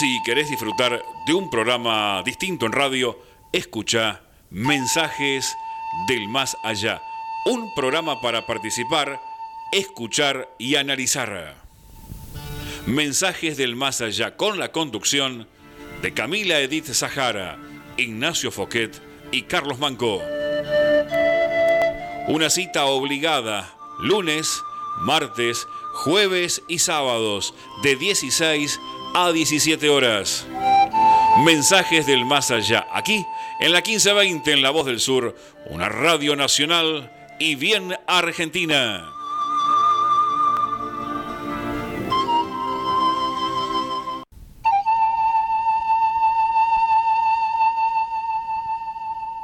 Si querés disfrutar de un programa distinto en radio, escucha Mensajes del Más Allá. Un programa para participar, escuchar y analizar. Mensajes del Más Allá con la conducción de Camila Edith Zahara, Ignacio Foquet y Carlos Manco. Una cita obligada, lunes, martes, jueves y sábados, de 16 a 17 horas. Mensajes del más allá, aquí en la 1520 en La Voz del Sur, una radio nacional y bien argentina.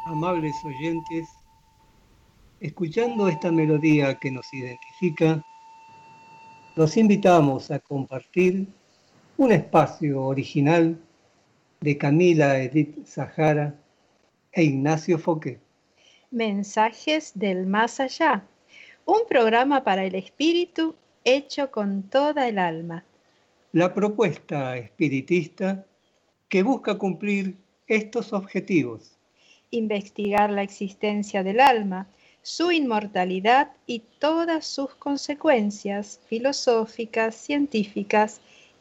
Amables oyentes, escuchando esta melodía que nos identifica, los invitamos a compartir un espacio original de Camila Edith Sahara e Ignacio Foque. Mensajes del Más Allá, un programa para el espíritu hecho con toda el alma. La propuesta espiritista que busca cumplir estos objetivos. Investigar la existencia del alma, su inmortalidad y todas sus consecuencias filosóficas, científicas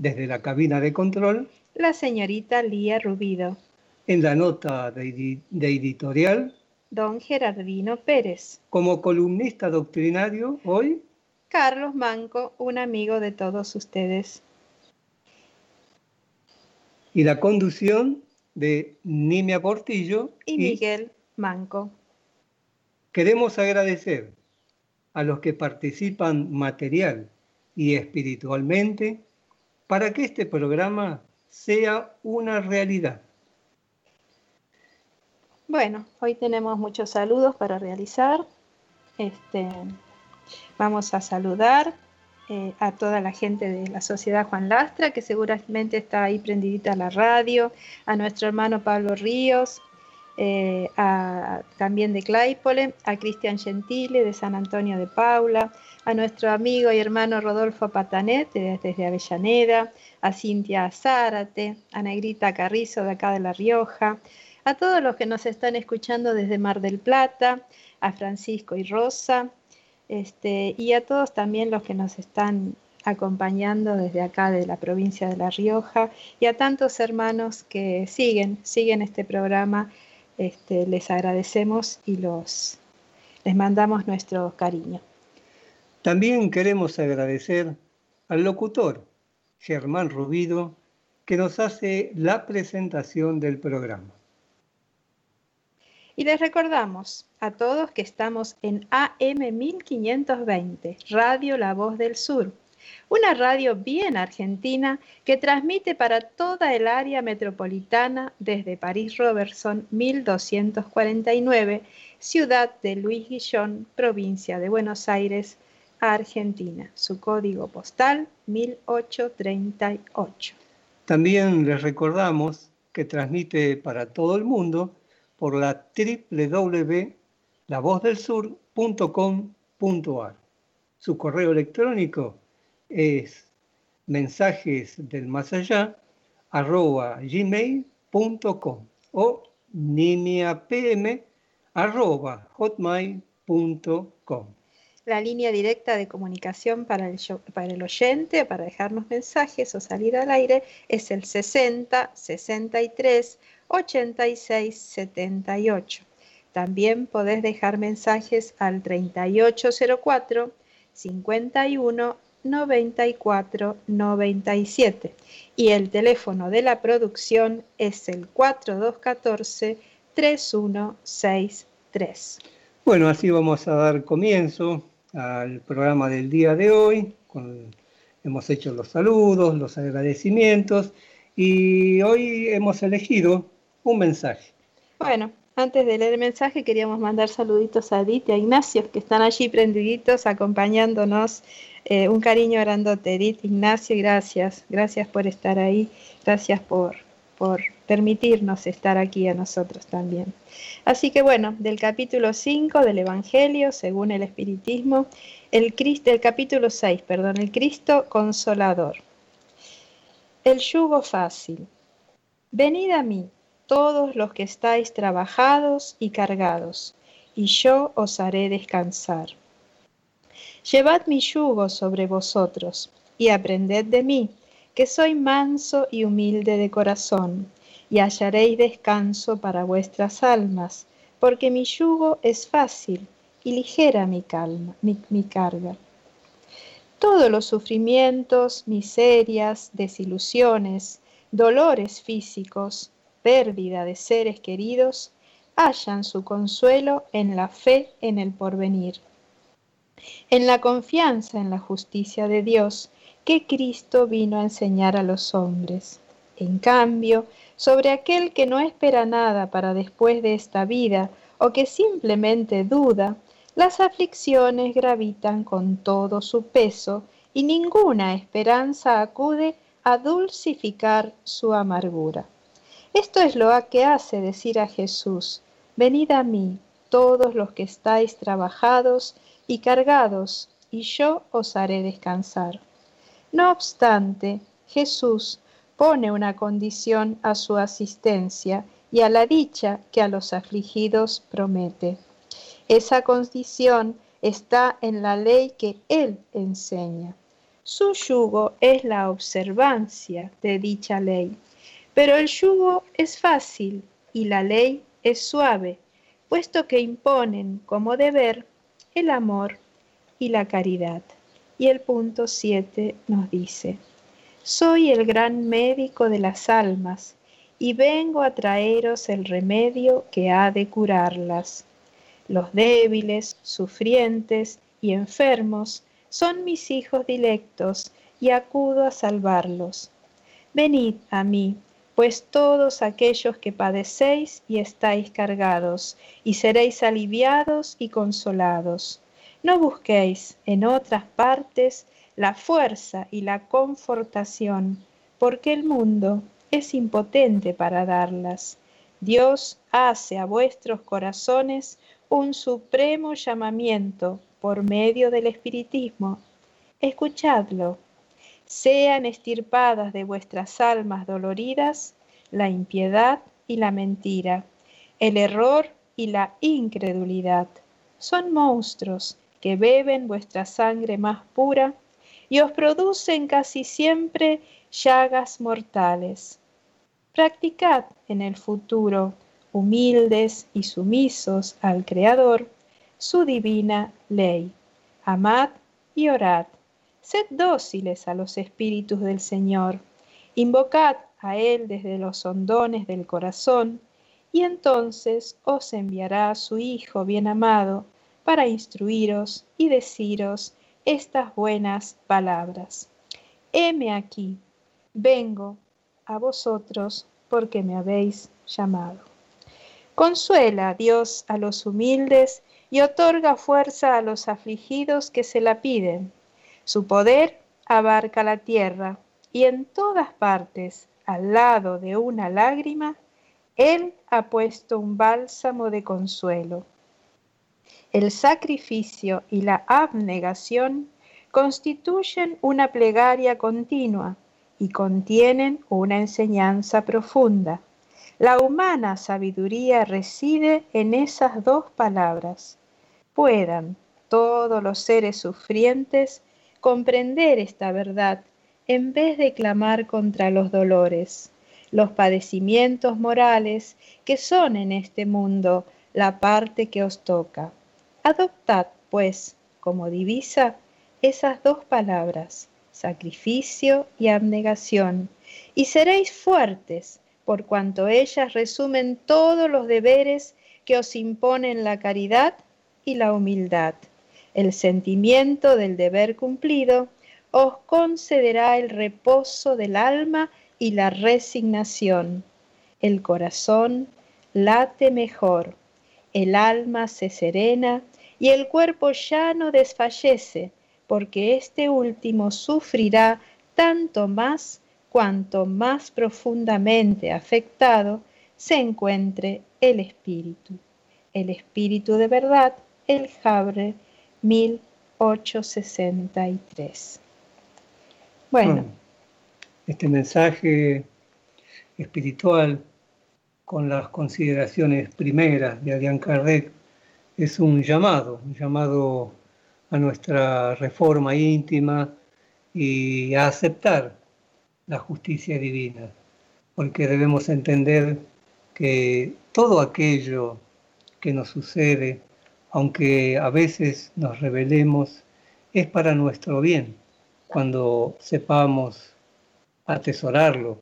desde la cabina de control la señorita Lía Rubido. En la nota de, editorial, don Gerardino Pérez. Como columnista doctrinario, hoy, Carlos Manco, un amigo de todos ustedes. Y la conducción de Nimia Portillo y, y Miguel Manco. Queremos agradecer a los que participan material y espiritualmente para que este programa sea una realidad. Bueno, hoy tenemos muchos saludos para realizar. Este, vamos a saludar eh, a toda la gente de la Sociedad Juan Lastra, que seguramente está ahí prendidita a la radio, a nuestro hermano Pablo Ríos, eh, también de Claypole, a Cristian Gentile de San Antonio de Paula, a nuestro amigo y hermano Rodolfo Patanet desde Avellaneda, a Cintia Zárate, a Negrita Carrizo de acá de La Rioja, a todos los que nos están escuchando desde Mar del Plata, a Francisco y Rosa, este, y a todos también los que nos están acompañando desde acá de la provincia de La Rioja y a tantos hermanos que siguen, siguen este programa, este, les agradecemos y los, les mandamos nuestro cariño. También queremos agradecer al locutor Germán Rubido, que nos hace la presentación del programa. Y les recordamos a todos que estamos en AM 1520, Radio La Voz del Sur, una radio bien argentina que transmite para toda el área metropolitana desde París Robertson 1249, ciudad de Luis Guillón, provincia de Buenos Aires, Argentina. Su código postal 1838. También les recordamos que transmite para todo el mundo por la www.lavozdelsur.com.ar. Su correo electrónico es mensajes del más allá arroba gmail.com o nimiapm arroba hotmail.com la línea directa de comunicación para el, para el oyente, para dejarnos mensajes o salir al aire, es el 60 63 86 78. También podés dejar mensajes al 3804 51 94 97 y el teléfono de la producción es el 4214 3163. Bueno, así vamos a dar comienzo al programa del día de hoy. hemos hecho los saludos, los agradecimientos y hoy hemos elegido un mensaje. Bueno, antes de leer el mensaje queríamos mandar saluditos a Edith y a Ignacio, que están allí prendiditos acompañándonos. Eh, un cariño grandote, Edith, Ignacio, gracias. Gracias por estar ahí. Gracias por, por permitirnos estar aquí a nosotros también. Así que bueno, del capítulo 5 del Evangelio, según el Espiritismo, el, Cristo, el capítulo 6, perdón, el Cristo consolador. El yugo fácil. Venid a mí, todos los que estáis trabajados y cargados, y yo os haré descansar. Llevad mi yugo sobre vosotros, y aprended de mí, que soy manso y humilde de corazón, y hallaréis descanso para vuestras almas, porque mi yugo es fácil y ligera mi, calma, mi, mi carga. Todos los sufrimientos, miserias, desilusiones, dolores físicos, pérdida de seres queridos, hallan su consuelo en la fe en el porvenir, en la confianza en la justicia de Dios que Cristo vino a enseñar a los hombres. En cambio, sobre aquel que no espera nada para después de esta vida o que simplemente duda, las aflicciones gravitan con todo su peso y ninguna esperanza acude a dulcificar su amargura. Esto es lo que hace decir a Jesús, venid a mí todos los que estáis trabajados y cargados, y yo os haré descansar. No obstante, Jesús pone una condición a su asistencia y a la dicha que a los afligidos promete. Esa condición está en la ley que Él enseña. Su yugo es la observancia de dicha ley, pero el yugo es fácil y la ley es suave, puesto que imponen como deber el amor y la caridad. Y el punto 7 nos dice, soy el gran médico de las almas y vengo a traeros el remedio que ha de curarlas. Los débiles, sufrientes y enfermos son mis hijos dilectos y acudo a salvarlos. Venid a mí, pues todos aquellos que padecéis y estáis cargados, y seréis aliviados y consolados. No busquéis en otras partes la fuerza y la confortación, porque el mundo es impotente para darlas. Dios hace a vuestros corazones un supremo llamamiento por medio del espiritismo. Escuchadlo. Sean estirpadas de vuestras almas doloridas la impiedad y la mentira, el error y la incredulidad. Son monstruos que beben vuestra sangre más pura y os producen casi siempre llagas mortales. Practicad en el futuro, humildes y sumisos al Creador, su divina ley. Amad y orad. Sed dóciles a los espíritus del Señor. Invocad a Él desde los hondones del corazón, y entonces os enviará a su Hijo bien amado para instruiros y deciros estas buenas palabras. Heme aquí, vengo a vosotros porque me habéis llamado. Consuela, Dios, a los humildes y otorga fuerza a los afligidos que se la piden. Su poder abarca la tierra y en todas partes, al lado de una lágrima, Él ha puesto un bálsamo de consuelo. El sacrificio y la abnegación constituyen una plegaria continua y contienen una enseñanza profunda. La humana sabiduría reside en esas dos palabras. Puedan todos los seres sufrientes comprender esta verdad en vez de clamar contra los dolores, los padecimientos morales que son en este mundo la parte que os toca. Adoptad, pues, como divisa esas dos palabras, sacrificio y abnegación, y seréis fuertes, por cuanto ellas resumen todos los deberes que os imponen la caridad y la humildad. El sentimiento del deber cumplido os concederá el reposo del alma y la resignación. el corazón late mejor, el alma se serena y el cuerpo ya no desfallece, porque este último sufrirá tanto más cuanto más profundamente afectado se encuentre el espíritu. El espíritu de verdad, el Jabre 1863. Bueno. Este mensaje espiritual con las consideraciones primeras de Adrián Kardec es un llamado, un llamado a nuestra reforma íntima y a aceptar la justicia divina, porque debemos entender que todo aquello que nos sucede, aunque a veces nos rebelemos, es para nuestro bien, cuando sepamos atesorarlo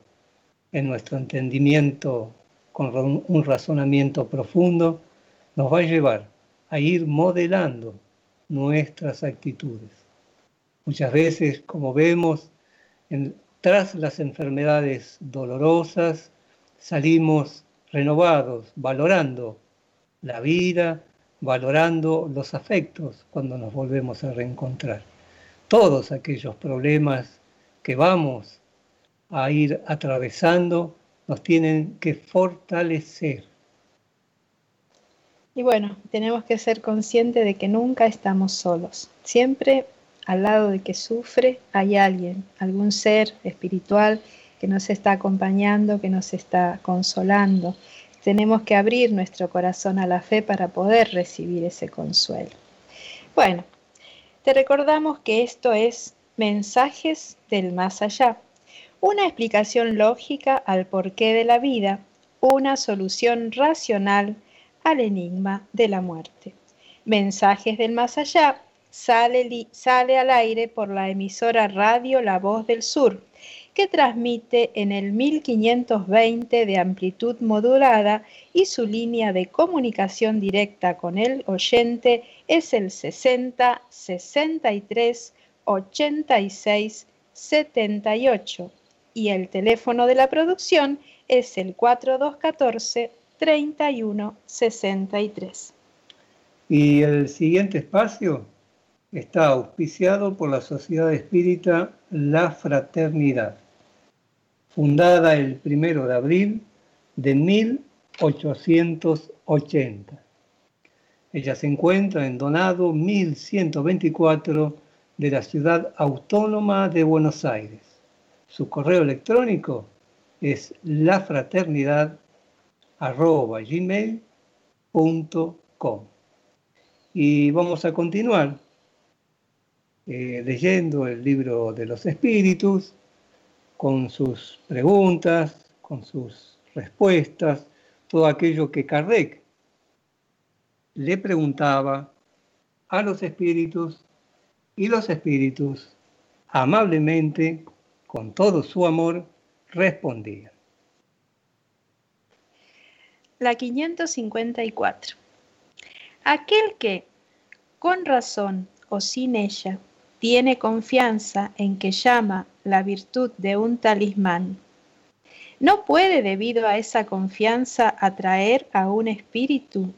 en nuestro entendimiento con un razonamiento profundo, nos va a llevar a ir modelando nuestras actitudes. Muchas veces, como vemos, tras las enfermedades dolorosas, salimos renovados, valorando la vida, valorando los afectos cuando nos volvemos a reencontrar. Todos aquellos problemas que vamos a ir atravesando nos tienen que fortalecer. Y bueno, tenemos que ser conscientes de que nunca estamos solos. Siempre al lado de que sufre hay alguien, algún ser espiritual que nos está acompañando, que nos está consolando. Tenemos que abrir nuestro corazón a la fe para poder recibir ese consuelo. Bueno, te recordamos que esto es mensajes del más allá una explicación lógica al porqué de la vida, una solución racional al enigma de la muerte. Mensajes del más allá sale, sale al aire por la emisora radio La Voz del Sur, que transmite en el 1520 de amplitud modulada y su línea de comunicación directa con el oyente es el 60 63 86 78 y el teléfono de la producción es el 4214-3163. Y el siguiente espacio está auspiciado por la Sociedad Espírita La Fraternidad, fundada el primero de abril de 1880. Ella se encuentra en Donado 1124 de la ciudad autónoma de Buenos Aires. Su correo electrónico es lafraternidad.gmail.com Y vamos a continuar eh, leyendo el libro de los espíritus con sus preguntas, con sus respuestas, todo aquello que Kardec le preguntaba a los espíritus y los espíritus amablemente con todo su amor, respondía. La 554. Aquel que, con razón o sin ella, tiene confianza en que llama la virtud de un talismán, ¿no puede debido a esa confianza atraer a un espíritu?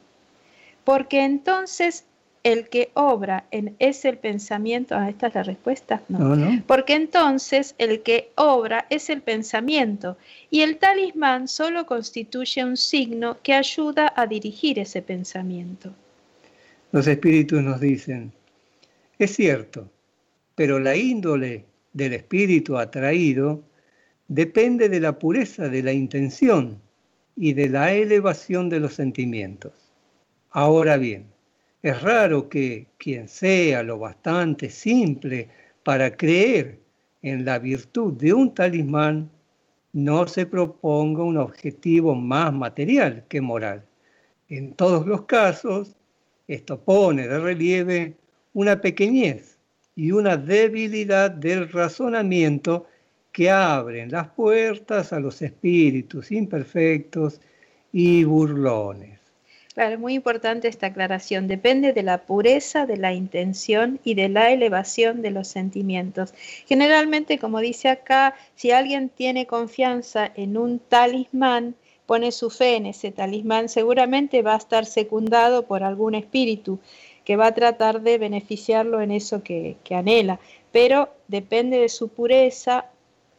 Porque entonces el que obra en, es el pensamiento. Ah, esta es la respuesta. No. no. Porque entonces el que obra es el pensamiento y el talismán solo constituye un signo que ayuda a dirigir ese pensamiento. Los espíritus nos dicen, es cierto, pero la índole del espíritu atraído depende de la pureza de la intención y de la elevación de los sentimientos. Ahora bien, es raro que quien sea lo bastante simple para creer en la virtud de un talismán no se proponga un objetivo más material que moral. En todos los casos, esto pone de relieve una pequeñez y una debilidad del razonamiento que abren las puertas a los espíritus imperfectos y burlones. Claro, muy importante esta aclaración. Depende de la pureza de la intención y de la elevación de los sentimientos. Generalmente, como dice acá, si alguien tiene confianza en un talismán, pone su fe en ese talismán, seguramente va a estar secundado por algún espíritu que va a tratar de beneficiarlo en eso que, anhela, pero depende de su pureza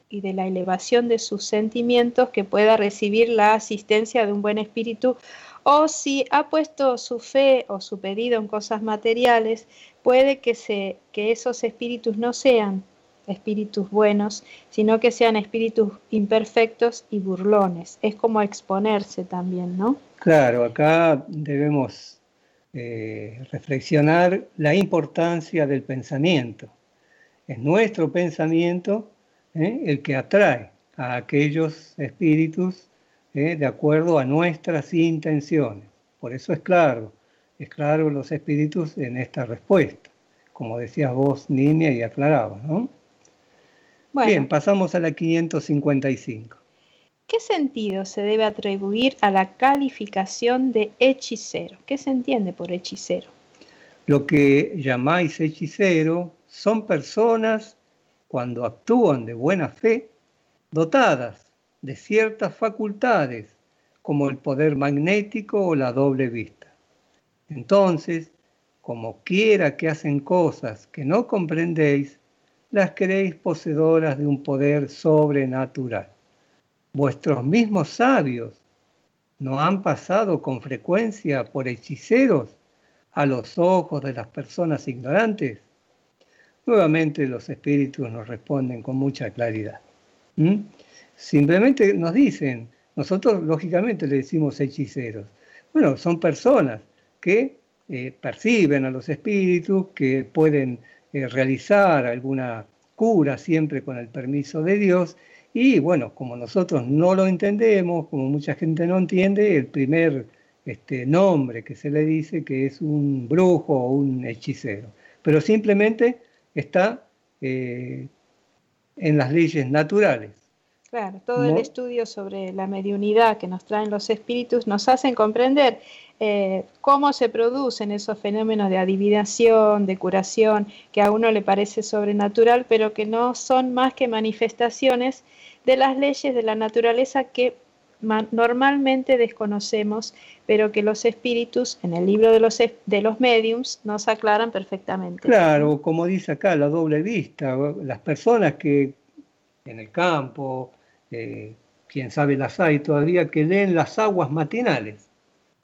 y de la elevación de sus sentimientos que pueda recibir la asistencia de un buen espíritu o si ha puesto su fe o su pedido en cosas materiales, puede que, se, que esos espíritus no sean espíritus buenos, sino que sean espíritus imperfectos y burlones. Es como exponerse también, ¿no? Claro, acá debemos eh, reflexionar la importancia del pensamiento. Es nuestro pensamiento ¿eh? el que atrae a aquellos espíritus ¿eh? de acuerdo a nuestras intenciones. Por eso es claro, es claro los espíritus en esta respuesta, como decías vos, Niña, y aclarabas, ¿no? Bien, pasamos a la 555. ¿Qué sentido se debe atribuir a la calificación de hechicero? ¿Qué se entiende por hechicero? Lo que llamáis hechicero son personas, cuando actúan de buena fe, dotadas de ciertas facultades, como el poder magnético o la doble vista. Entonces, como quiera que hacen cosas que no comprendéis, las creéis poseedoras de un poder sobrenatural. Vuestros mismos sabios no han pasado con frecuencia por hechiceros a los ojos de las personas ignorantes. Nuevamente los espíritus nos responden con mucha claridad. Simplemente nos dicen, nosotros lógicamente le decimos hechiceros. Bueno, son personas que eh, perciben a los espíritus, que pueden eh, realizar alguna cura siempre con el permiso de Dios. Y bueno, como nosotros no lo entendemos, como mucha gente no entiende, el primer este, nombre que se le dice que es un brujo o un hechicero. Pero simplemente está eh, en las leyes naturales. Claro, todo el estudio sobre la mediunidad que nos traen los espíritus nos hacen comprender eh, cómo se producen esos fenómenos de adivinación, de curación, que a uno le parece sobrenatural, pero que no son más que manifestaciones de las leyes de la naturaleza que normalmente desconocemos, pero que los espíritus en el libro de los, de los mediums nos aclaran perfectamente. Claro, como dice acá, la doble vista, las personas que en el campo, eh, quién sabe las hay todavía, que den las aguas matinales.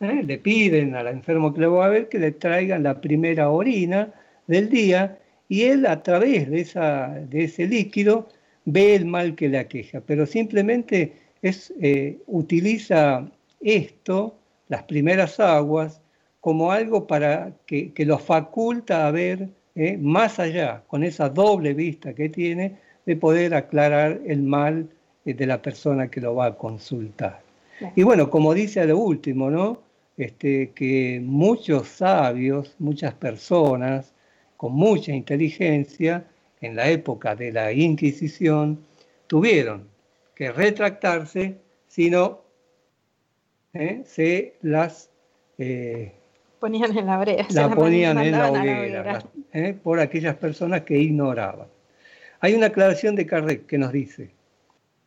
¿eh? Le piden al enfermo que le va a ver que le traigan la primera orina del día y él a través de, esa, de ese líquido ve el mal que le aqueja, pero simplemente es, eh, utiliza esto, las primeras aguas, como algo para que, que lo faculta a ver más allá, con esa doble vista que tiene, de poder aclarar el mal de la persona que lo va a consultar. Y bueno, como dice a lo último, ¿no? Este, que muchos sabios, muchas personas con mucha inteligencia en la época de la Inquisición tuvieron que retractarse, sino ¿eh? se las eh, ponían en la brea, la ponían en la hoguera, ¿eh? por aquellas personas que ignoraban. Hay una aclaración de Kardec que nos dice,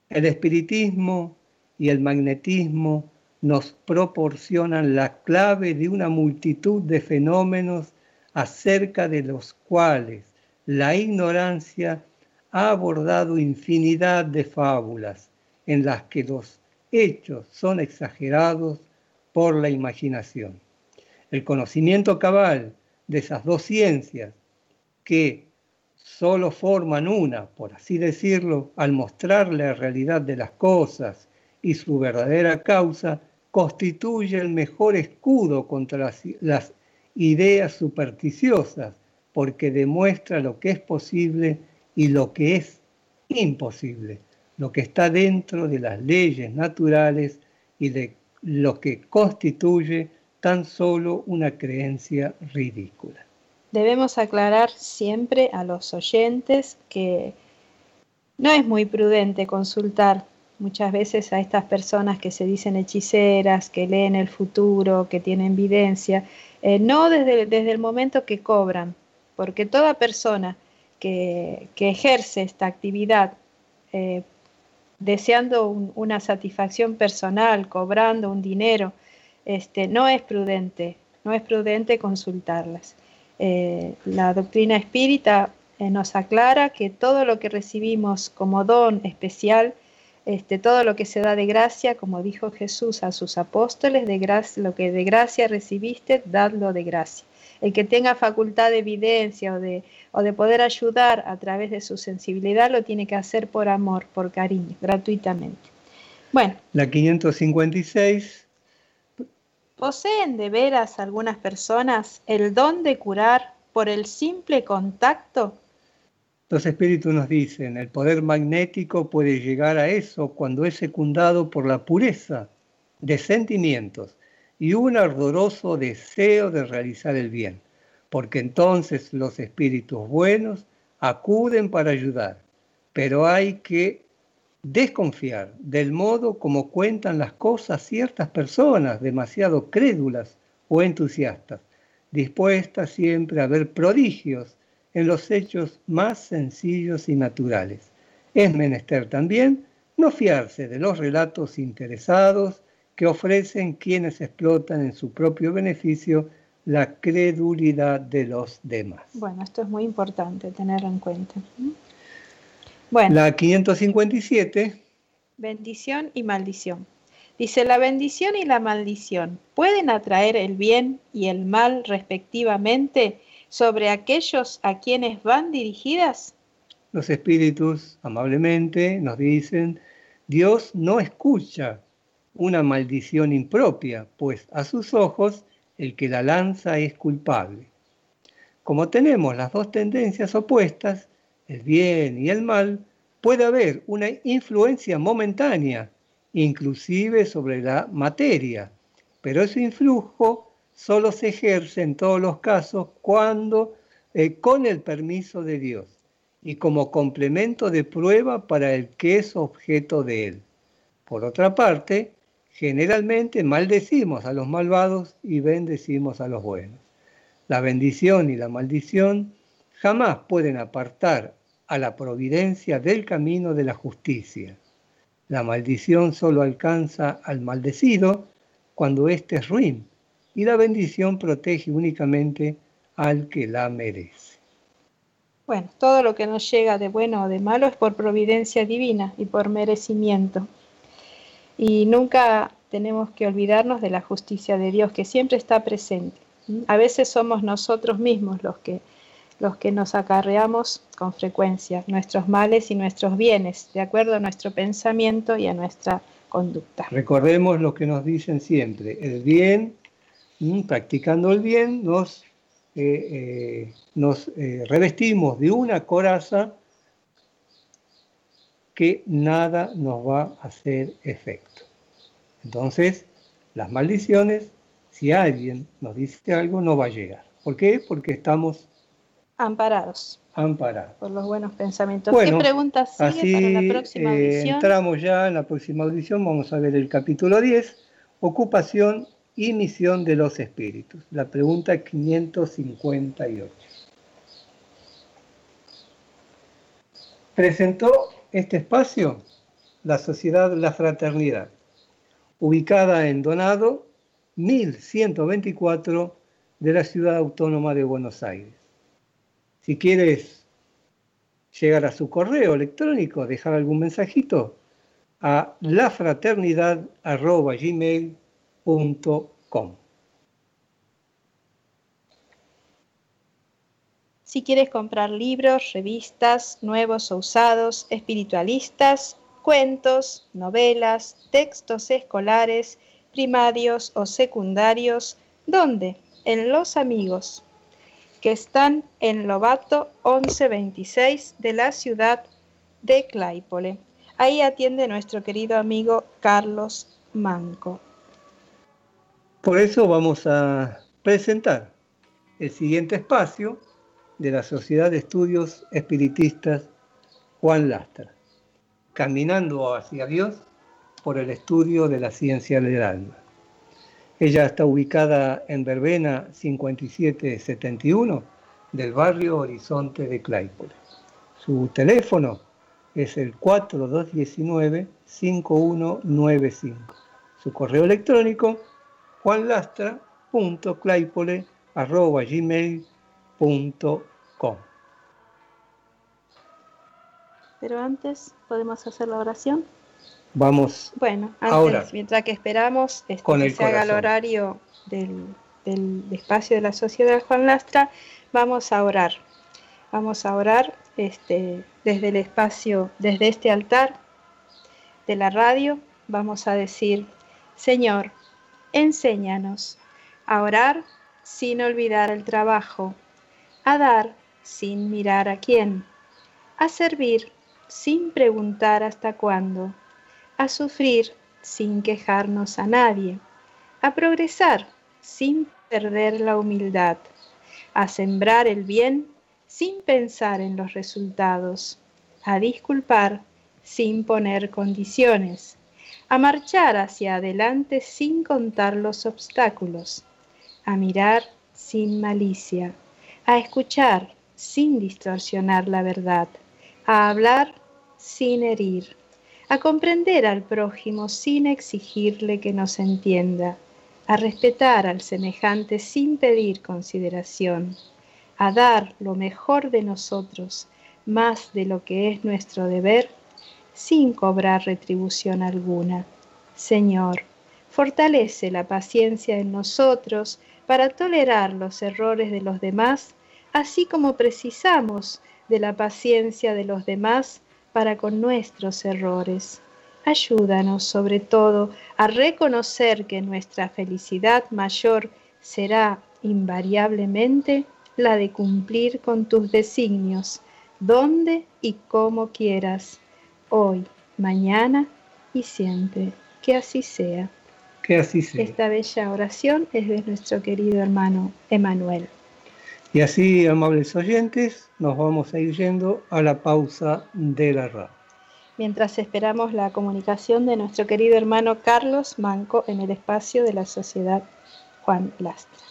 el espiritismo y el magnetismo nos proporcionan la clave de una multitud de fenómenos acerca de los cuales la ignorancia ha abordado infinidad de fábulas en las que los hechos son exagerados por la imaginación. El conocimiento cabal de esas dos ciencias que solo forman una, por así decirlo, al mostrar la realidad de las cosas y su verdadera causa, constituye el mejor escudo contra las, ideas supersticiosas, porque demuestra lo que es posible y lo que es imposible, lo que está dentro de las leyes naturales y de lo que constituye tan solo una creencia ridícula. Debemos aclarar siempre a los oyentes que no es muy prudente consultar muchas veces a estas personas que se dicen hechiceras, que leen el futuro, que tienen evidencia, eh, no desde, desde, el momento que cobran, porque toda persona que, ejerce esta actividad eh, deseando una satisfacción personal, cobrando un dinero, este, no es prudente, no es prudente consultarlas. Eh, la doctrina espírita eh, nos aclara que todo lo que recibimos como don especial, este, todo lo que se da de gracia, como dijo Jesús a sus apóstoles, de lo que de gracia recibiste, dadlo de gracia. El que tenga facultad de evidencia o de, o de poder ayudar a través de su sensibilidad lo tiene que hacer por amor, por cariño, gratuitamente. Bueno. La 556. ¿Poseen de veras algunas personas el don de curar por el simple contacto los espíritus nos dicen, el poder magnético puede llegar a eso cuando es secundado por la pureza de sentimientos y un ardoroso deseo de realizar el bien, porque entonces los espíritus buenos acuden para ayudar, pero hay que desconfiar del modo como cuentan las cosas ciertas personas demasiado crédulas o entusiastas, dispuestas siempre a ver prodigios en los hechos más sencillos y naturales. Es menester también no fiarse de los relatos interesados que ofrecen quienes explotan en su propio beneficio la credulidad de los demás. Bueno, esto es muy importante tenerlo en cuenta. Bueno. La 557. Bendición y maldición. Dice, la bendición y la maldición pueden atraer el bien y el mal respectivamente sobre aquellos a quienes van dirigidas? Los espíritus amablemente nos dicen, Dios no escucha una maldición impropia, pues a sus ojos el que la lanza es culpable. Como tenemos las dos tendencias opuestas, el bien y el mal, puede haber una influencia momentánea, inclusive sobre la materia, pero ese influjo solo se ejerce en todos los casos cuando eh, con el permiso de Dios y como complemento de prueba para el que es objeto de él. Por otra parte, generalmente maldecimos a los malvados y bendecimos a los buenos. La bendición y la maldición jamás pueden apartar a la providencia del camino de la justicia. La maldición solo alcanza al maldecido cuando éste es ruin y la bendición protege únicamente al que la merece. Bueno, todo lo que nos llega de bueno o de malo es por providencia divina y por merecimiento. Y nunca tenemos que olvidarnos de la justicia de Dios que siempre está presente. A veces somos nosotros mismos los que, los que nos acarreamos con frecuencia nuestros males y nuestros bienes, de acuerdo a nuestro pensamiento y a nuestra conducta. Recordemos lo que nos dicen siempre, el bien practicando el bien, nos, eh, eh, nos eh, revestimos de una coraza que nada nos va a hacer efecto. Entonces, las maldiciones, si alguien nos dice algo, no va a llegar. ¿Por qué? Porque estamos amparados. Amparados. Por los buenos pensamientos. ¿Qué preguntas sigue para la próxima audición? entramos ya en la próxima audición, vamos a ver el capítulo 10, ocupación y misión de los espíritus. La pregunta 558. Presentó este espacio la Sociedad La Fraternidad, ubicada en Donado 1124 de la Ciudad Autónoma de Buenos Aires. Si quieres llegar a su correo electrónico, dejar algún mensajito a lafraternidad.gmail.com si quieres comprar libros, revistas, nuevos o usados, espiritualistas, cuentos, novelas, textos escolares, primarios o secundarios, ¿dónde? En Los Amigos, que están en Lobato 1126 de la ciudad de Claypole. Ahí atiende nuestro querido amigo Carlos Manco. Por eso vamos a presentar el siguiente espacio de la Sociedad de Estudios Espiritistas Juan Lastra, caminando hacia Dios por el estudio de la ciencia del alma. Ella está ubicada en Verbena 5771 del barrio Horizonte de Claypole. Su teléfono es el 4219-5195. Su correo electrónico juanlastra.claypole.gmail.com Pero antes, ¿podemos hacer la oración? Vamos. Bueno, antes, mientras que esperamos este, que se haga el horario del, del espacio de la Sociedad Juan Lastra, vamos a orar. Vamos a orar este, desde el espacio, desde este altar de la radio, vamos a decir, Señor, enséñanos a orar sin olvidar el trabajo, a dar sin mirar a quién, a servir sin preguntar hasta cuándo, a sufrir sin quejarnos a nadie, a progresar sin perder la humildad, a sembrar el bien sin pensar en los resultados, a disculpar sin poner condiciones, a marchar hacia adelante sin contar los obstáculos, a mirar sin malicia, a escuchar sin distorsionar la verdad, a hablar sin herir, a comprender al prójimo sin exigirle que nos entienda, a respetar al semejante sin pedir consideración, a dar lo mejor de nosotros, más de lo que es nuestro deber, sin cobrar retribución alguna. Señor, fortalece la paciencia en nosotros para tolerar los errores de los demás, así como precisamos de la paciencia de los demás para con nuestros errores. Ayúdanos sobre todo a reconocer que nuestra felicidad mayor será invariablemente la de cumplir con tus designios, donde y como quieras, hoy, mañana y siempre. Que así sea. Que así sea. Esta bella oración es de nuestro querido hermano Emanuel. Y así, amables oyentes, nos vamos a ir yendo a la pausa de la radio. Mientras esperamos la comunicación de nuestro querido hermano Carlos Manco en el espacio de la Sociedad Juan Lastra.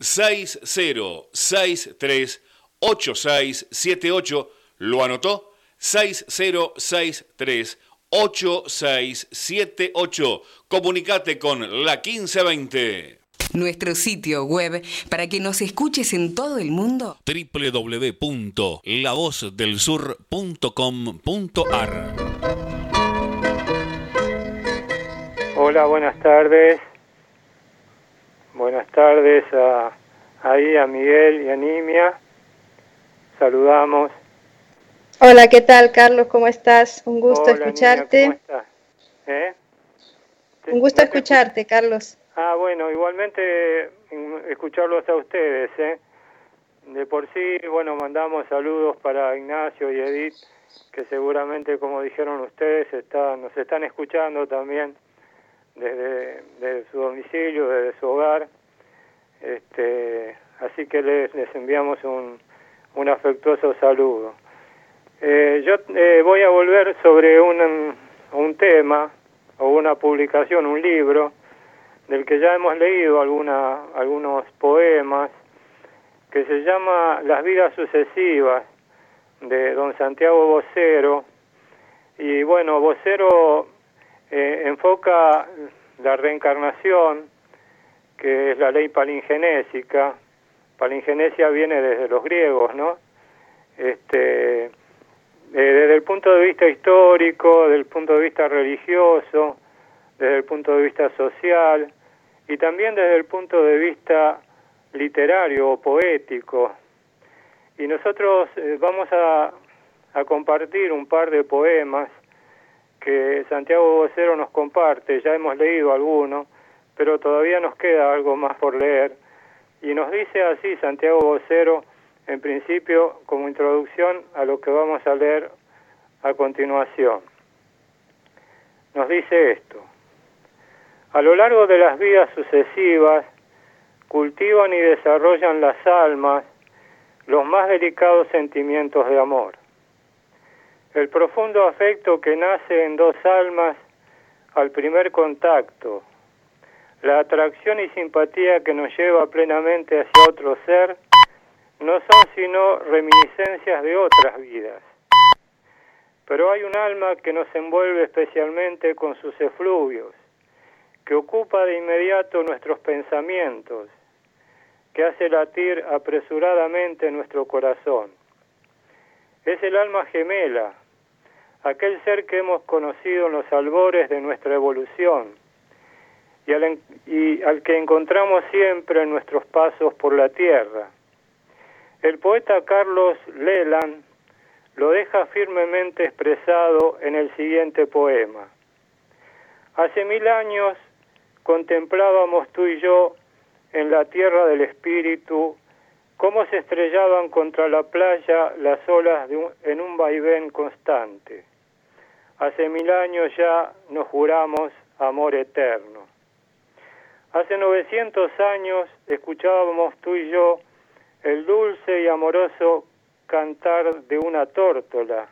60638678. ¿Lo anotó? 60638678. Comunicate con la 1520. Nuestro sitio web para que nos escuches en todo el mundo. www.lavozdelsur.com.ar Hola, buenas tardes. Buenas tardes a, ahí a Miguel y a Nimia. Saludamos. Hola, ¿qué tal, Carlos? ¿Cómo estás? Un gusto escucharte. ¿cómo estás? ¿Eh? Un gusto escucharte, Carlos. Ah, bueno, igualmente mm, escucharlos a ustedes, ¿eh? De por sí, bueno, mandamos saludos para Ignacio y Edith, que seguramente, como dijeron ustedes, está, nos están escuchando también desde, su domicilio, desde su hogar. Este, así que les, les enviamos un, un afectuoso saludo. Eh, yo eh, voy a volver sobre un, un tema o una publicación, un libro, del que ya hemos leído alguna, algunos poemas, que se llama Las vidas sucesivas, de don Santiago Vocero. Y bueno, Vocero eh, enfoca la reencarnación, que es la ley palingenésica. Palingenesia viene desde los griegos, ¿no? Este, eh, desde el punto de vista histórico, desde el punto de vista religioso, desde el punto de vista social y también desde el punto de vista literario o poético. Y nosotros eh, vamos a, a compartir un par de poemas que Santiago Vocero nos comparte, ya hemos leído algunos, pero todavía nos queda algo más por leer. Y nos dice así Santiago Vocero, en principio, como introducción a lo que vamos a leer a continuación. Nos dice esto. A lo largo de las vidas sucesivas, cultivan y desarrollan las almas los más delicados sentimientos de amor. El profundo afecto que nace en dos almas al primer contacto, la atracción y simpatía que nos lleva plenamente hacia otro ser, no son sino reminiscencias de otras vidas. Pero hay un alma que nos envuelve especialmente con sus efluvios, que ocupa de inmediato nuestros pensamientos, que hace latir apresuradamente nuestro corazón. Es el alma gemela, aquel ser que hemos conocido en los albores de nuestra evolución y al, que encontramos siempre en nuestros pasos por la tierra. El poeta Carlos Leland lo deja firmemente expresado en el siguiente poema. Hace mil años contemplábamos tú y yo en la tierra del espíritu, cómo se estrellaban contra la playa las olas de en un vaivén constante. Hace mil años ya nos juramos amor eterno. Hace 900 años escuchábamos tú y yo el dulce y amoroso cantar de una tórtola.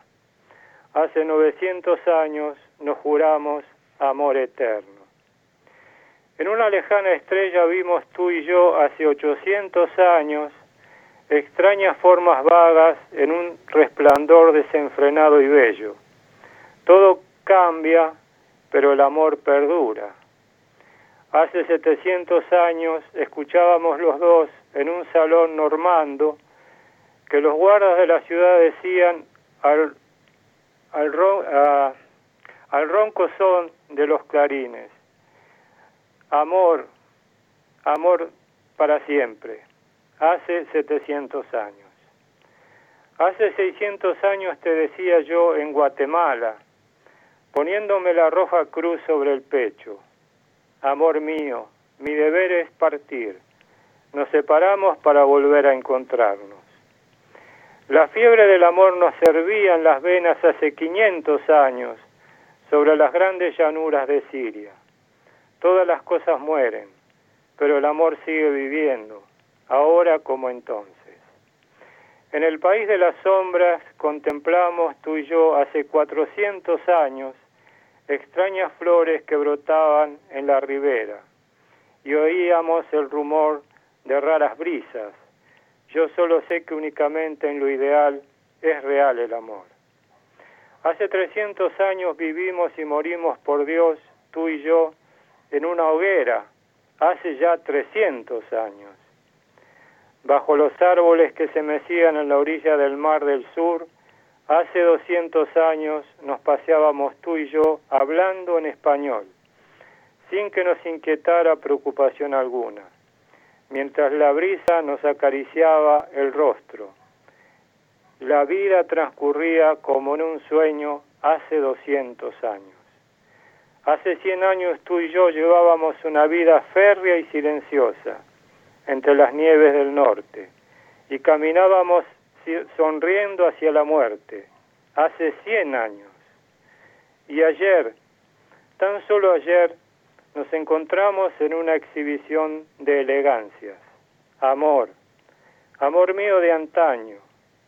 Hace 900 años nos juramos amor eterno. En una lejana estrella vimos tú y yo hace 800 años extrañas formas vagas en un resplandor desenfrenado y bello. Todo cambia, pero el amor perdura. Hace 700 años escuchábamos los dos en un salón normando que los guardas de la ciudad decían al, al, al ronco son de los clarines amor, amor para siempre, hace 700 años. Hace 600 años te decía yo en Guatemala, poniéndome la roja cruz sobre el pecho, amor mío, mi deber es partir, nos separamos para volver a encontrarnos. La fiebre del amor nos servía en las venas hace 500 años sobre las grandes llanuras de Siria. Todas las cosas mueren, pero el amor sigue viviendo, ahora como entonces. En el país de las sombras contemplamos tú y yo hace 400 años extrañas flores que brotaban en la ribera y oíamos el rumor de raras brisas. Yo solo sé que únicamente en lo ideal es real el amor. Hace 300 años vivimos y morimos por Dios, tú y yo, en una hoguera hace ya 300 años. Bajo los árboles que se mecían en la orilla del mar del sur, hace 200 años nos paseábamos tú y yo hablando en español, sin que nos inquietara preocupación alguna, mientras la brisa nos acariciaba el rostro. La vida transcurría como en un sueño hace 200 años. Hace 100 años tú y yo llevábamos una vida férrea y silenciosa entre las nieves del norte y caminábamos sonriendo hacia la muerte. Hace 100 años. Y ayer, tan solo ayer, nos encontramos en una exhibición de elegancias. Amor, amor mío de antaño,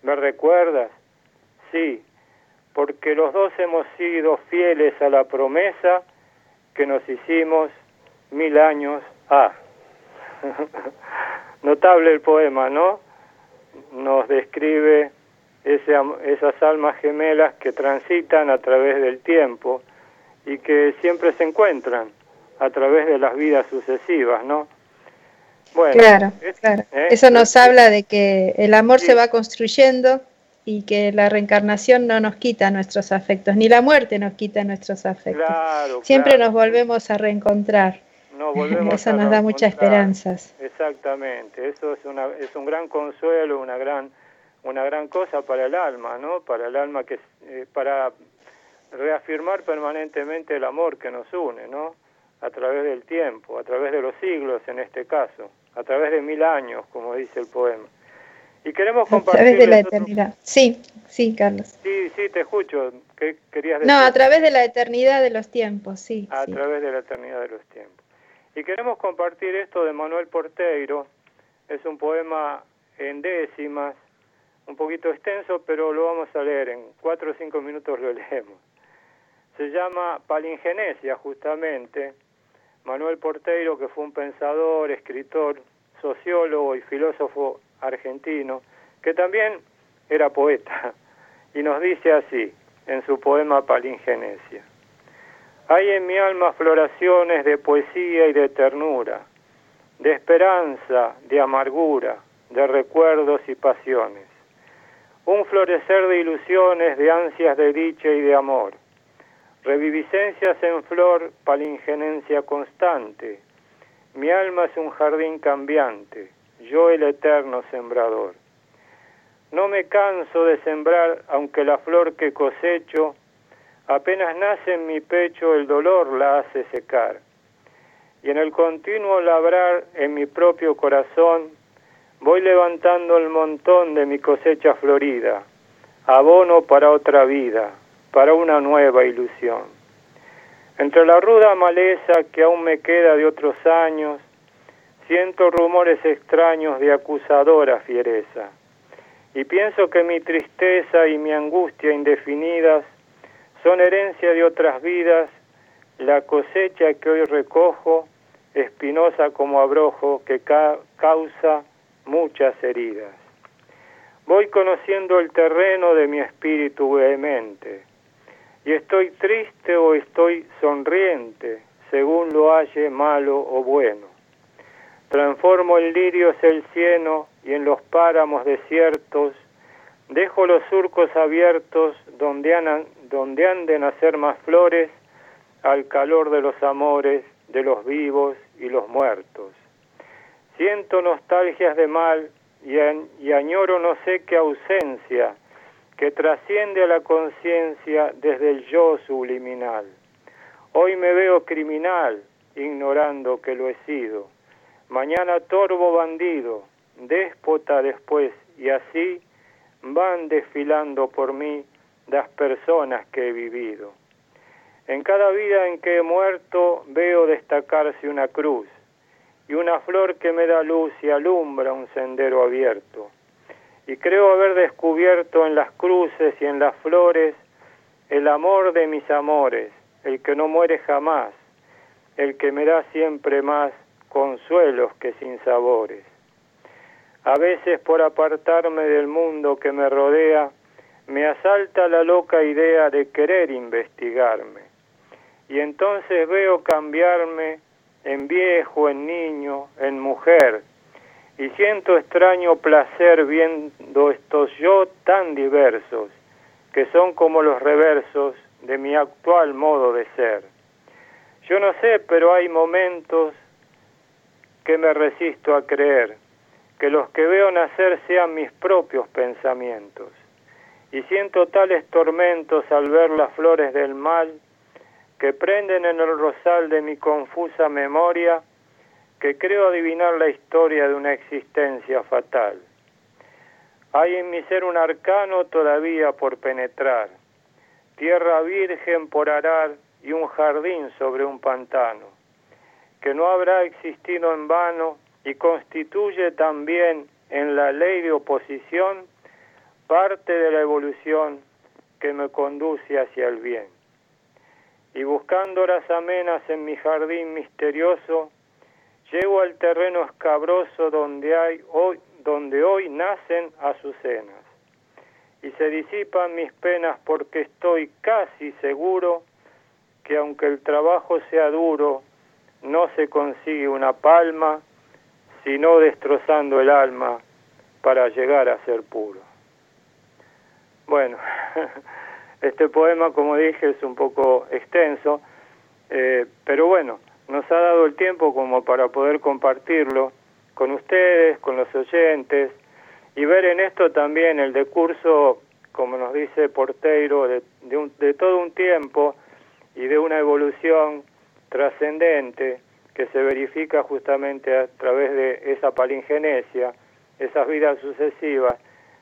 ¿me recuerdas? Sí, porque los dos hemos sido fieles a la promesa que nos hicimos mil años a. Notable el poema, ¿no? Nos describe ese, esas almas gemelas que transitan a través del tiempo y que siempre se encuentran a través de las vidas sucesivas, ¿no? Bueno, claro, claro. ¿eh? Eso nos habla de que el amor se va construyendo y que la reencarnación no nos quita nuestros afectos, ni la muerte nos quita nuestros afectos. Siempre nos volvemos a reencontrar. eso nos da muchas esperanzas. Exactamente, eso es, una, es un gran consuelo, una gran, una gran cosa para el alma, ¿no? Para el alma que eh, para reafirmar permanentemente el amor que nos une, ¿no? A través del tiempo, a través de los siglos en este caso, a través de mil años, como dice el poema. Y queremos compartir. A través de la eternidad. Sí, sí, Carlos. Sí, sí, te escucho. ¿Qué querías decir? No, a través de la eternidad de los tiempos, sí. A través de la eternidad de los tiempos. Y queremos compartir esto de Manuel Porteiro. Es un poema en décimas, un poquito extenso, pero lo vamos a leer. En cuatro o cinco minutos lo leemos. Se llama Palingenesia, justamente. Manuel Porteiro, que fue un pensador, escritor, sociólogo y filósofo argentino, que también era poeta, y nos dice así en su poema Palingenesia. Hay en mi alma floraciones de poesía y de ternura, de esperanza, de amargura, de recuerdos y pasiones. Un florecer de ilusiones, de ansias de dicha y de amor. Reviviscencias en flor, palingenencia constante. Mi alma es un jardín cambiante, yo el eterno sembrador. No me canso de sembrar, aunque la flor que cosecho Apenas nace en mi pecho el dolor la hace secar. Y en el continuo labrar en mi propio corazón voy levantando el montón de mi cosecha florida, abono para otra vida, para una nueva ilusión. Entre la ruda maleza que aún me queda de otros años, siento rumores extraños de acusadora fiereza, y pienso que mi tristeza y mi angustia indefinidas son herencia de otras vidas, la cosecha que hoy recojo, espinosa como abrojo, que causa muchas heridas. Voy conociendo el terreno de mi espíritu vehemente, y estoy triste o estoy sonriente, según lo halle malo o bueno. Transformo el lirios el cieno y en los páramos desiertos dejo los surcos abiertos donde han, donde han de nacer más flores al calor de los amores de los vivos y los muertos. Siento nostalgias de mal y, y añoro no sé qué ausencia que trasciende a la conciencia desde el yo subliminal. Hoy me veo criminal, ignorando que lo he sido. Mañana torvo bandido, déspota después, y así van desfilando por mí las personas que he vivido. En cada vida en que he muerto veo destacarse una cruz y una flor que me da luz y alumbra un sendero abierto. Y creo haber descubierto en las cruces y en las flores el amor de mis amores, el que no muere jamás, el que me da siempre más consuelos que sin sabores. A veces por apartarme del mundo que me rodea, me asalta la loca idea de querer investigarme. Y entonces veo cambiarme en viejo, en niño, en mujer, y siento extraño placer viendo estos yo tan diversos, que son como los reversos de mi actual modo de ser. Yo no sé, pero hay momentos que me resisto a creer, que los que veo nacer sean mis propios pensamientos y siento tales tormentos al ver las flores del mal que prenden en el rosal de mi confusa memoria que creo adivinar la historia de una existencia fatal. Hay en mi ser un arcano todavía por penetrar, tierra virgen por arar y un jardín sobre un pantano, que no habrá existido en vano y constituye también en la ley de oposición parte de la evolución que me conduce hacia el bien. Y buscando horas amenas en mi jardín misterioso, llego al terreno escabroso donde, hay hoy, donde hoy nacen azucenas. Y se disipan mis penas porque estoy casi seguro que aunque el trabajo sea duro, no se consigue una palma, sino destrozando el alma para llegar a ser puro. Bueno, este poema, como dije, es un poco extenso, eh, pero bueno, nos ha dado el tiempo como para poder compartirlo con ustedes, con los oyentes, y ver en esto también el decurso, como nos dice Porteiro, de, de todo un tiempo y de una evolución trascendente que se verifica justamente a través de esa palingenesia, esas vidas sucesivas,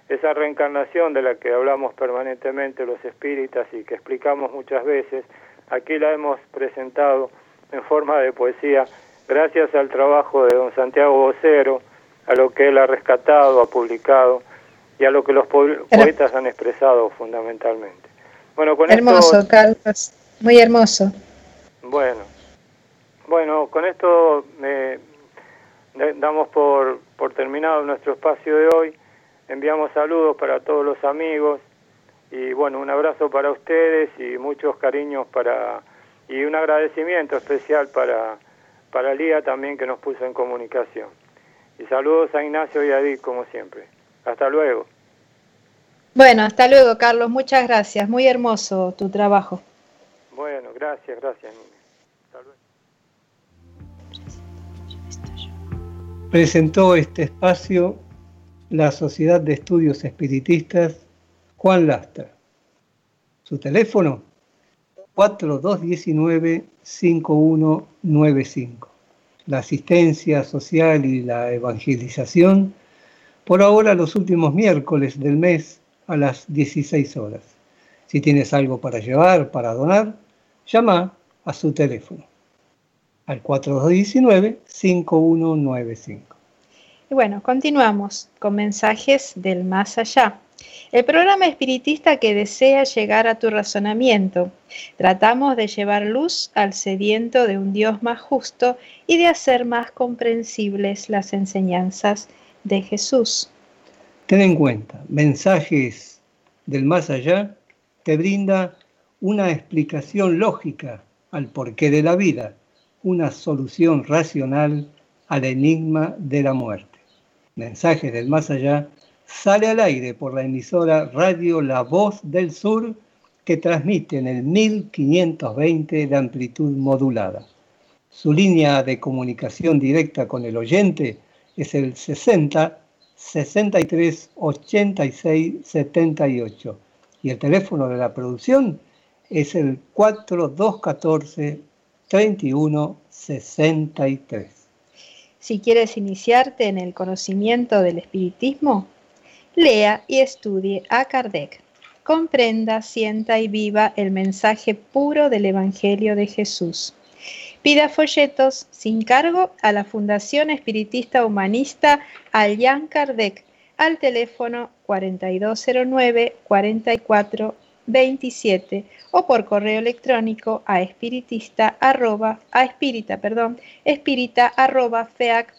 esa reencarnación de la que hablamos permanentemente los espíritas y que explicamos muchas veces, aquí la hemos presentado en forma de poesía gracias al trabajo de don Santiago Vocero, a lo que él ha rescatado, ha publicado y a lo que los poetas han expresado fundamentalmente. Bueno, con hermoso, Carlos, muy hermoso. Bueno, bueno, con esto damos por, por terminado nuestro espacio de hoy. Enviamos saludos para todos los amigos y bueno, un abrazo para ustedes y muchos cariños para y un agradecimiento especial para para Lía también que nos puso en comunicación. Y saludos a Ignacio y a Edith como siempre. Hasta luego. Bueno, hasta luego Carlos, muchas gracias, muy hermoso tu trabajo. Bueno, gracias, gracias. Presentó este espacio la Sociedad de Estudios Espiritistas Juan Lastra. Su teléfono 4219-5195. La asistencia social y la evangelización por ahora los últimos miércoles del mes a las 16 horas. Si tienes algo para llevar, para donar, llama a su teléfono al 4219-5195. Y bueno, continuamos con mensajes del más allá. El programa espiritista que desea llegar a tu razonamiento. Tratamos de llevar luz al sediento de un Dios más justo y de hacer más comprensibles las enseñanzas de Jesús. Ten en cuenta, mensajes del más allá te brinda una explicación lógica al porqué de la vida, una solución racional al enigma de la muerte. Mensajes del más allá sale al aire por la emisora Radio La Voz del Sur que transmite en el 1520 de amplitud modulada. Su línea de comunicación directa con el oyente es el 60 63 86 78 y el teléfono de la producción es el 4214 31 63. Si quieres iniciarte en el conocimiento del espiritismo, lea y estudie a Kardec. Comprenda, sienta y viva el mensaje puro del Evangelio de Jesús. Pida folletos sin cargo a la Fundación Espiritista Humanista Allan Kardec al teléfono 4209 4427 o por correo electrónico a espiritista arroba, a espírita, perdón, espírita arroba feac.com.ar.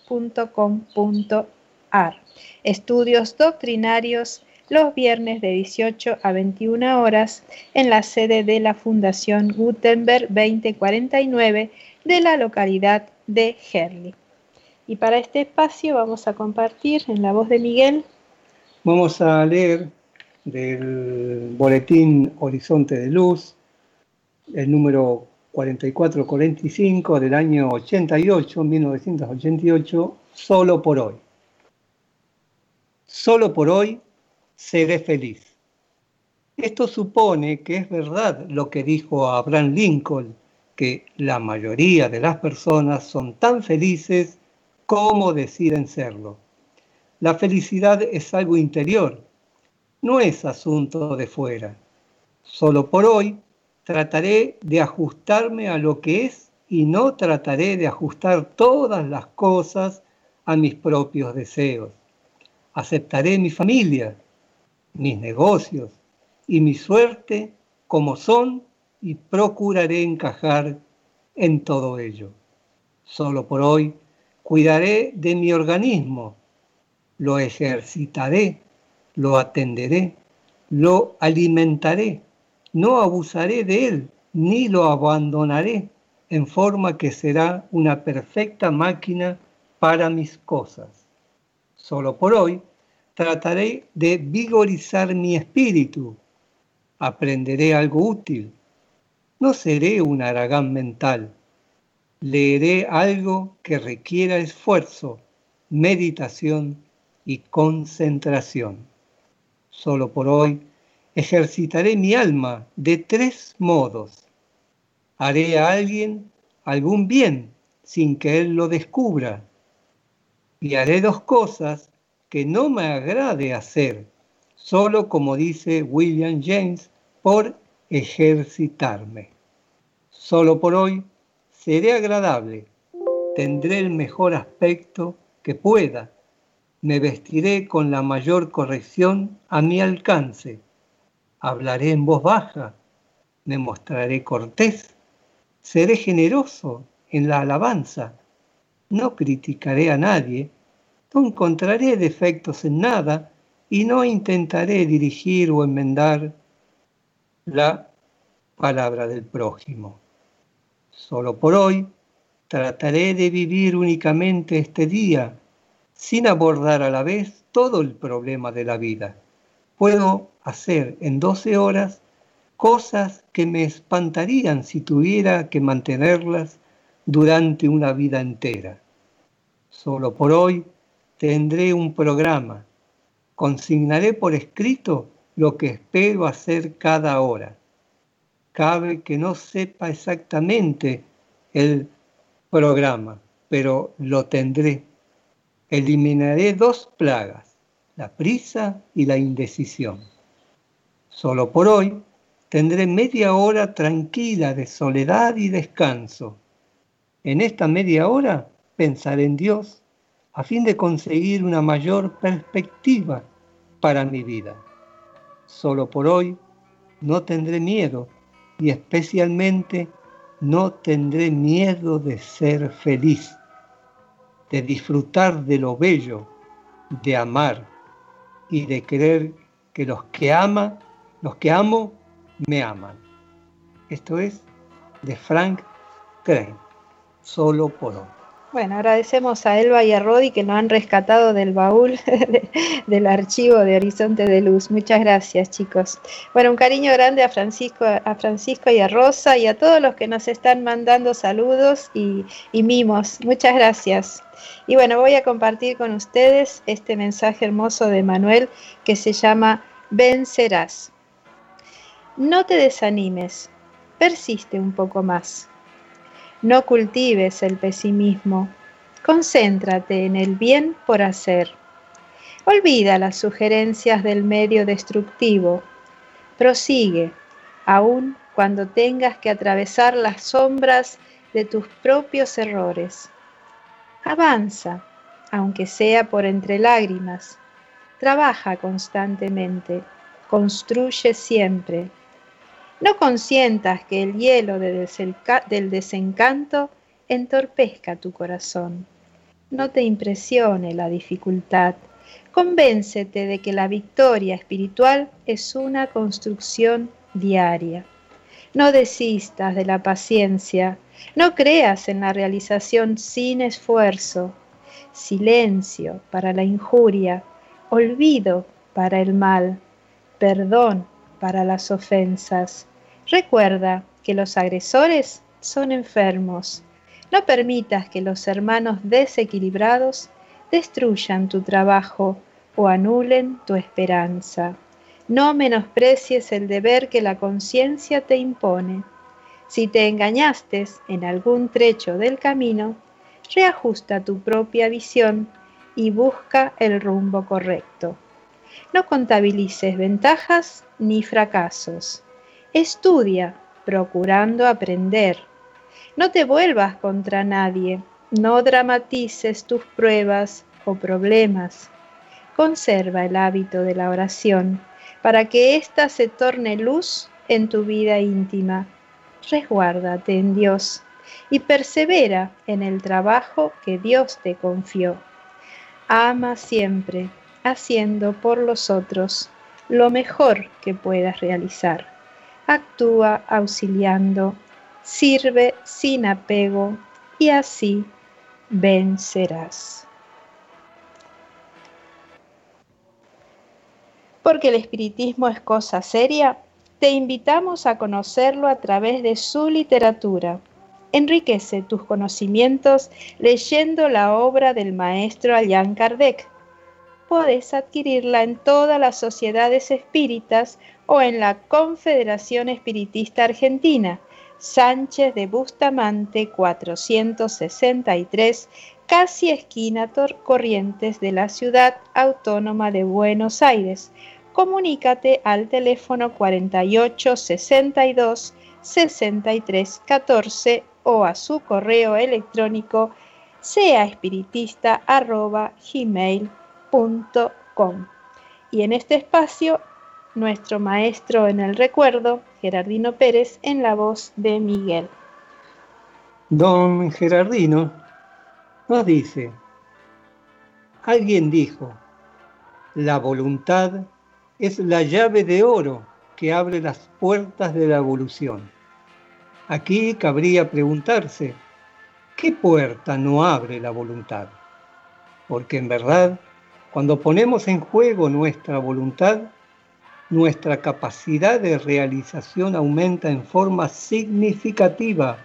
Estudios doctrinarios los viernes de 18 a 21 horas en la sede de la Fundación Gutenberg 2049 de la localidad de Herli. Y para este espacio vamos a compartir en la voz de Miguel. Vamos a leer del boletín Horizonte de Luz, el número 4445 del año 88, 1988, solo por hoy. Solo por hoy seré feliz. Esto supone que es verdad lo que dijo Abraham Lincoln, que la mayoría de las personas son tan felices como deciden serlo. La felicidad es algo interior no es asunto de fuera. Solo por hoy trataré de ajustarme a lo que es y no trataré de ajustar todas las cosas a mis propios deseos. Aceptaré mi familia, mis negocios y mi suerte como son y procuraré encajar en todo ello. Solo por hoy cuidaré de mi organismo, lo ejercitaré lo atenderé, lo alimentaré, no abusaré de él, ni lo abandonaré, en forma que será una perfecta máquina para mis cosas. Solo por hoy trataré de vigorizar mi espíritu, aprenderé algo útil, no seré un aragán mental, leeré algo que requiera esfuerzo, meditación y concentración. Solo por hoy ejercitaré mi alma de tres modos. Haré a alguien algún bien sin que él lo descubra. Y haré dos cosas que no me agrade hacer, solo como dice William James, por ejercitarme. Solo por hoy seré agradable, tendré el mejor aspecto que pueda, me vestiré con la mayor corrección a mi alcance, hablaré en voz baja, me mostraré cortés, seré generoso en la alabanza, no criticaré a nadie, no encontraré defectos en nada y no intentaré dirigir o enmendar la palabra del prójimo. Solo por hoy trataré de vivir únicamente este día sin abordar a la vez todo el problema de la vida. Puedo hacer en 12 horas cosas que me espantarían si tuviera que mantenerlas durante una vida entera. Solo por hoy tendré un programa. Consignaré por escrito lo que espero hacer cada hora. Cabe que no sepa exactamente el programa, pero lo tendré. Eliminaré dos plagas, la prisa y la indecisión. Solo por hoy tendré media hora tranquila de soledad y descanso. En esta media hora pensaré en Dios a fin de conseguir una mayor perspectiva para mi vida. Solo por hoy no tendré miedo y especialmente no tendré miedo de ser feliz, de disfrutar de lo bello, de amar y de creer que los que ama, los que amo, me aman. Esto es de Frank Crane, solo por hoy. Bueno, agradecemos a Elba y a Rodi que nos han rescatado del baúl del archivo de Horizonte de Luz. Muchas gracias, chicos. Bueno, un cariño grande a Francisco, a Francisco y a Rosa y a todos los que nos están mandando saludos y, y mimos. Muchas gracias. Y bueno, voy a compartir con ustedes este mensaje hermoso de Manuel que se llama Vencerás. No te desanimes, persiste un poco más no cultives el pesimismo. Concéntrate en el bien por hacer. Olvida las sugerencias del medio destructivo. Prosigue, aun cuando tengas que atravesar las sombras de tus propios errores. Avanza, aunque sea por entre lágrimas. Trabaja constantemente. Construye siempre. No consientas que el hielo del desencanto entorpezca tu corazón. No te impresione la dificultad. Convéncete de que la victoria espiritual es una construcción diaria. No desistas de la paciencia. No creas en la realización sin esfuerzo. Silencio para la injuria. Olvido para el mal. Perdón para las ofensas. Recuerda que los agresores son enfermos. No permitas que los hermanos desequilibrados destruyan tu trabajo o anulen tu esperanza. No menosprecies el deber que la conciencia te impone. Si te engañaste en algún trecho del camino, reajusta tu propia visión y busca el rumbo correcto. No contabilices ventajas ni fracasos. Estudia, procurando aprender. No te vuelvas contra nadie. No dramatices tus pruebas o problemas. Conserva el hábito de la oración para que ésta se torne luz en tu vida íntima. Resguárdate en Dios y persevera en el trabajo que Dios te confió. Ama siempre, haciendo por los otros lo mejor que puedas realizar. Actúa auxiliando, sirve sin apego y así vencerás. Porque el espiritismo es cosa seria, te invitamos a conocerlo a través de su literatura. Enriquece tus conocimientos leyendo la obra del maestro Allan Kardec podés adquirirla en todas las sociedades espíritas o en la Confederación Espiritista Argentina, Sánchez de Bustamante 463, casi esquina Corrientes de la Ciudad Autónoma de Buenos Aires. Comunícate al teléfono 48 62 63 14 o a su correo electrónico Y en este espacio, nuestro maestro en el recuerdo, Gerardino Pérez, en la voz de Miguel. Don Gerardino nos dice, alguien dijo, la voluntad es la llave de oro que abre las puertas de la evolución. Aquí cabría preguntarse, ¿qué puerta no abre la voluntad? Porque en verdad, cuando ponemos en juego nuestra voluntad, nuestra capacidad de realización aumenta en forma significativa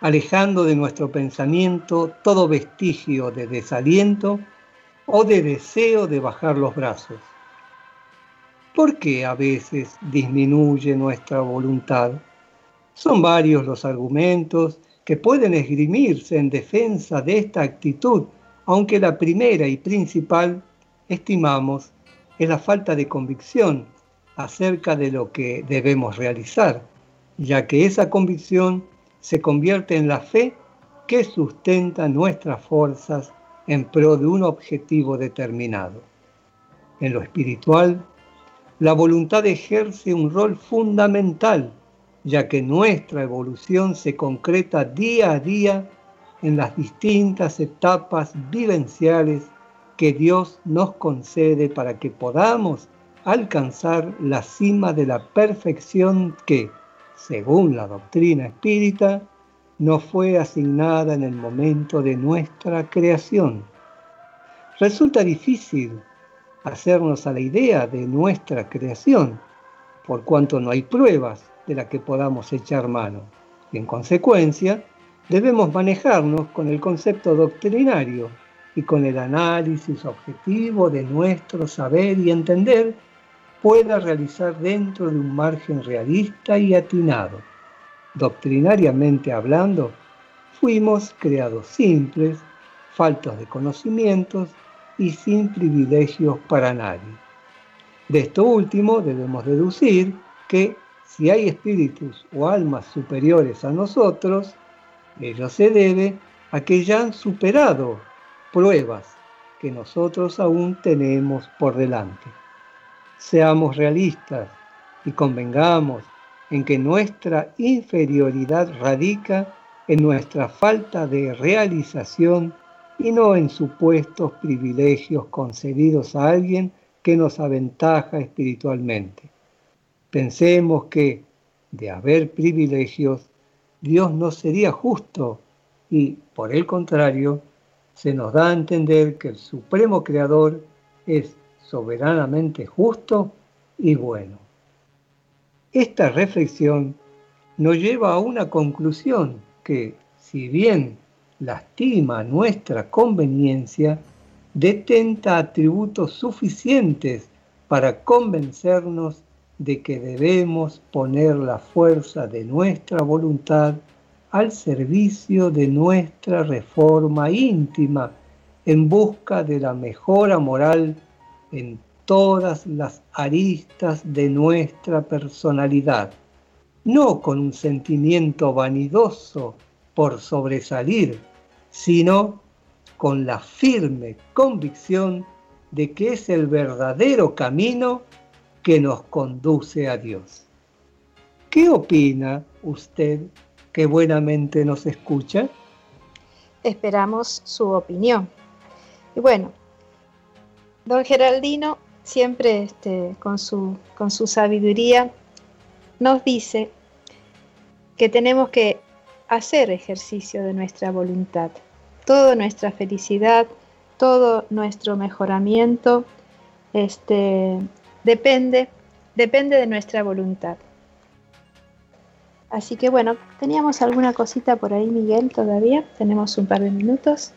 alejando de nuestro pensamiento todo vestigio de desaliento o de deseo de bajar los brazos. ¿Por qué a veces disminuye nuestra voluntad? Son varios los argumentos que pueden esgrimirse en defensa de esta actitud, aunque la primera y principal, estimamos, es la falta de convicción acerca de lo que debemos realizar, ya que esa convicción se convierte en la fe que sustenta nuestras fuerzas en pro de un objetivo determinado. En lo espiritual, la voluntad ejerce un rol fundamental, ya que nuestra evolución se concreta día a día en las distintas etapas vivenciales que Dios nos concede para que podamos alcanzar la cima de la perfección que, según la doctrina espírita, no fue asignada en el momento de nuestra creación. Resulta difícil hacernos a la idea de nuestra creación, por cuanto no hay pruebas de las que podamos echar mano. Y en consecuencia, debemos manejarnos con el concepto doctrinario y con el análisis objetivo de nuestro saber y entender pueda realizar dentro de un margen realista y atinado. Doctrinariamente hablando, fuimos creados simples, faltos de conocimientos y sin privilegios para nadie. De esto último debemos deducir que si hay espíritus o almas superiores a nosotros, ello se debe a que ya han superado pruebas que nosotros aún tenemos por delante. Seamos realistas y convengamos en que nuestra inferioridad radica en nuestra falta de realización y no en supuestos privilegios concedidos a alguien que nos aventaja espiritualmente. Pensemos que, de haber privilegios, Dios no sería justo y, por el contrario, se nos da a entender que el Supremo Creador es soberanamente justo y bueno. Esta reflexión nos lleva a una conclusión que, si bien lastima nuestra conveniencia, detenta atributos suficientes para convencernos de que debemos poner la fuerza de nuestra voluntad al servicio de nuestra reforma íntima en busca de la mejora moral en todas las aristas de nuestra personalidad, no con un sentimiento vanidoso por sobresalir, sino con la firme convicción de que es el verdadero camino que nos conduce a Dios. ¿Qué opina usted que buenamente nos escucha? Esperamos su opinión. Y bueno, Don Geraldino, siempre este, con, su, con su sabiduría, nos dice que tenemos que hacer ejercicio de nuestra voluntad. Toda nuestra felicidad, todo nuestro mejoramiento este, depende, depende de nuestra voluntad. Así que bueno, teníamos alguna cosita por ahí, Miguel, todavía. Tenemos un par de minutos.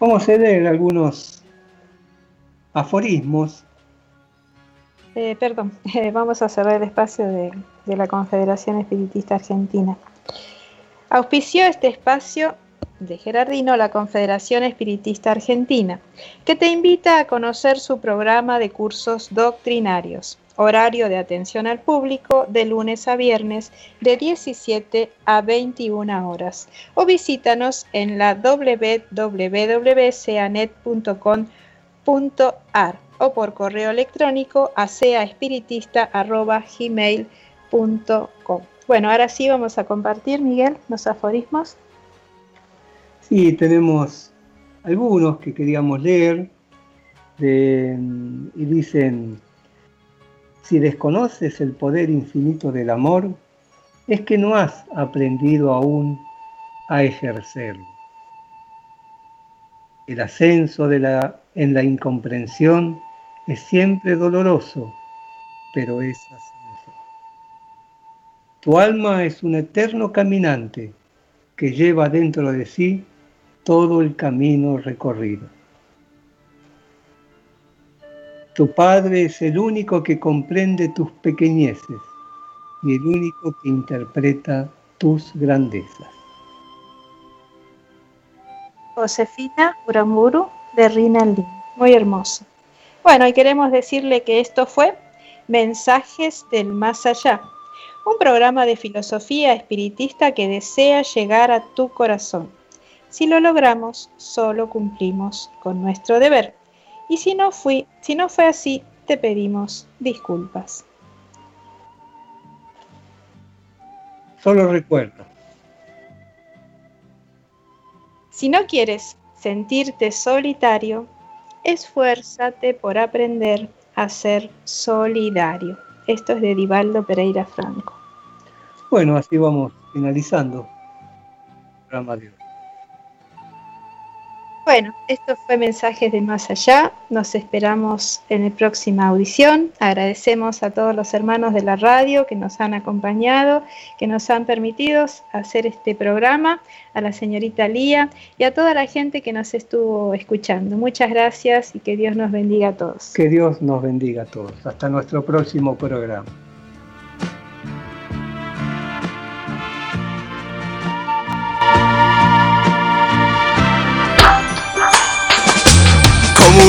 Vamos a leer algunos aforismos. Eh, perdón, eh, vamos a cerrar el espacio de, de la Confederación Espiritista Argentina. Auspició este espacio de Gerardino la Confederación Espiritista Argentina, que te invita a conocer su programa de cursos doctrinarios, horario de atención al público de lunes a viernes de 17 a 21 horas o visítanos en la www.canet.com.ar o por correo electrónico a seaespiritista.gmail.com. Bueno, ahora sí vamos a compartir, Miguel, los aforismos. Sí, tenemos algunos que queríamos leer y dicen, si desconoces el poder infinito del amor, es que no has aprendido aún a ejercerlo. El ascenso en la incomprensión es siempre doloroso, pero es ascenso. Tu alma es un eterno caminante que lleva dentro de sí todo el camino recorrido. Tu Padre es el único que comprende tus pequeñeces y el único que interpreta tus grandezas. Josefina Uramburu de Rinaldín. Muy hermoso. Bueno, y queremos decirle que esto fue Mensajes del Más Allá, un programa de filosofía espiritista que desea llegar a tu corazón. Si lo logramos, solo cumplimos con nuestro deber. Y si no, fui, si no fue así, te pedimos disculpas. Solo recuerdo. Si no quieres sentirte solitario, esfuérzate por aprender a ser solidario. Esto es de Divaldo Pereira Franco. Bueno, así vamos finalizando el programa de hoy. Bueno, esto fue Mensajes de Más Allá. Nos esperamos en la próxima audición. Agradecemos a todos los hermanos de la radio que nos han acompañado, que nos han permitido hacer este programa, a la señorita Lía y a toda la gente que nos estuvo escuchando. Muchas gracias y que Dios nos bendiga a todos. Que Dios nos bendiga a todos. Hasta nuestro próximo programa.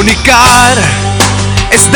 Comunicar es dar